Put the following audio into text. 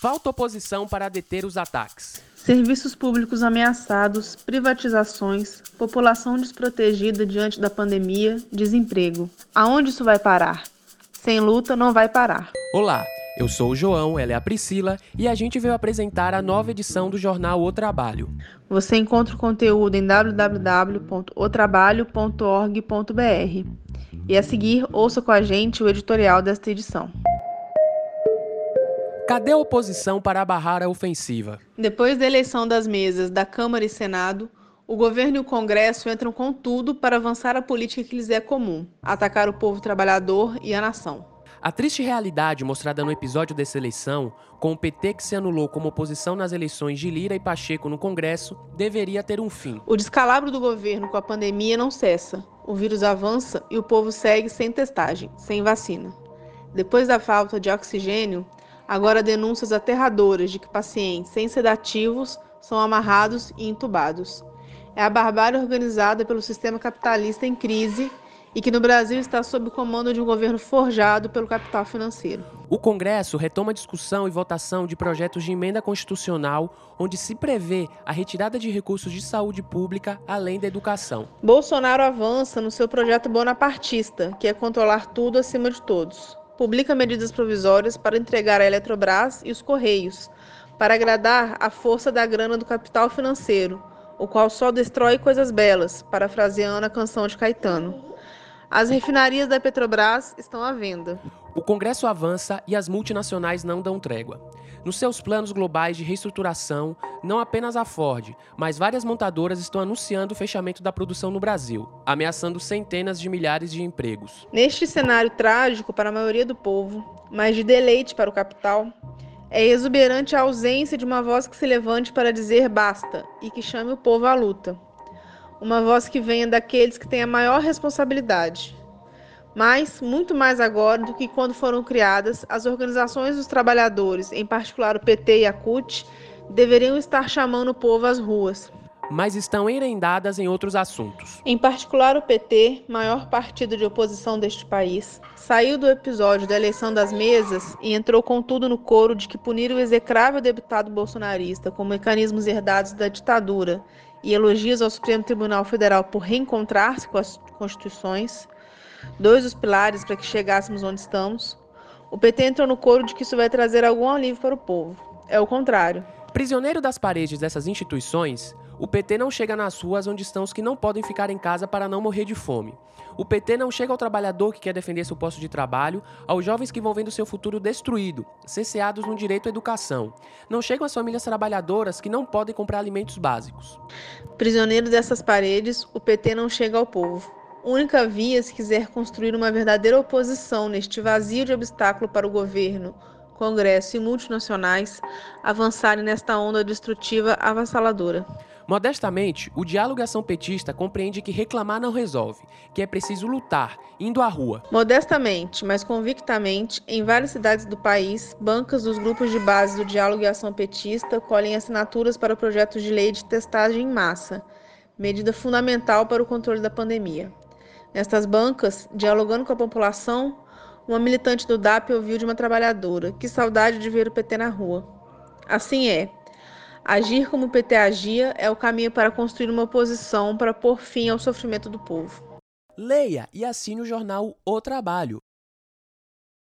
Falta oposição para deter os ataques. Serviços públicos ameaçados, privatizações, população desprotegida diante da pandemia, desemprego. Aonde isso vai parar? Sem luta não vai parar. Olá, eu sou o João, ela é a Priscila e a gente veio apresentar a nova edição do jornal O Trabalho. Você encontra o conteúdo em www.otrabalho.org.br. E a seguir, ouça com a gente o editorial desta edição. Cadê a oposição para barrar a ofensiva? Depois da eleição das mesas da Câmara e Senado, o governo e o Congresso entram com tudo para avançar a política que lhes é comum: atacar o povo trabalhador e a nação. A triste realidade mostrada no episódio dessa eleição, com o PT que se anulou como oposição nas eleições de Lira e Pacheco no Congresso, deveria ter um fim. O descalabro do governo com a pandemia não cessa. O vírus avança e o povo segue sem testagem, sem vacina. Depois da falta de oxigênio, Agora, denúncias aterradoras de que pacientes sem sedativos são amarrados e entubados. É a barbárie organizada pelo sistema capitalista em crise e que no Brasil está sob o comando de um governo forjado pelo capital financeiro. O Congresso retoma a discussão e votação de projetos de emenda constitucional onde se prevê a retirada de recursos de saúde pública além da educação. Bolsonaro avança no seu projeto bonapartista, que é controlar tudo acima de todos publica medidas provisórias para entregar a Eletrobras e os Correios, para agradar a força da grana do capital financeiro, o qual só destrói coisas belas, parafraseando a canção de Caetano. As refinarias da Petrobras estão à venda. O Congresso avança e as multinacionais não dão trégua. Nos seus planos globais de reestruturação, não apenas a Ford, mas várias montadoras estão anunciando o fechamento da produção no Brasil, ameaçando centenas de milhares de empregos. Neste cenário trágico para a maioria do povo, mas de deleite para o capital, é exuberante a ausência de uma voz que se levante para dizer basta e que chame o povo à luta. Uma voz que venha daqueles que têm a maior responsabilidade, mas, muito mais agora do que quando foram criadas, as organizações dos trabalhadores, em particular o PT e a CUT, deveriam estar chamando o povo às ruas. Mas estão enrendadas em outros assuntos. Em particular, o PT, maior partido de oposição deste país, saiu do episódio da eleição das mesas e entrou com tudo no coro de que punir o execrável deputado bolsonarista com mecanismos herdados da ditadura e elogios ao Supremo Tribunal Federal por reencontrar-se com as constituições dois dos pilares para que chegássemos onde estamos, o PT entrou no coro de que isso vai trazer algum alívio para o povo. É o contrário. Prisioneiro das paredes dessas instituições, o PT não chega nas ruas onde estão os que não podem ficar em casa para não morrer de fome. O PT não chega ao trabalhador que quer defender seu posto de trabalho, aos jovens que vão vendo seu futuro destruído, cesseados no direito à educação. Não chegam às famílias trabalhadoras que não podem comprar alimentos básicos. Prisioneiro dessas paredes, o PT não chega ao povo única via se quiser construir uma verdadeira oposição neste vazio de obstáculo para o governo, Congresso e multinacionais avançarem nesta onda destrutiva avassaladora. Modestamente, o diálogo e ação petista compreende que reclamar não resolve, que é preciso lutar, indo à rua. Modestamente, mas convictamente, em várias cidades do país, bancas dos grupos de base do diálogo e ação petista colhem assinaturas para projetos de lei de testagem em massa, medida fundamental para o controle da pandemia. Nestas bancas, dialogando com a população, uma militante do DAP ouviu de uma trabalhadora: Que saudade de ver o PT na rua. Assim é. Agir como o PT agia é o caminho para construir uma oposição para pôr fim ao sofrimento do povo. Leia e assine o jornal O Trabalho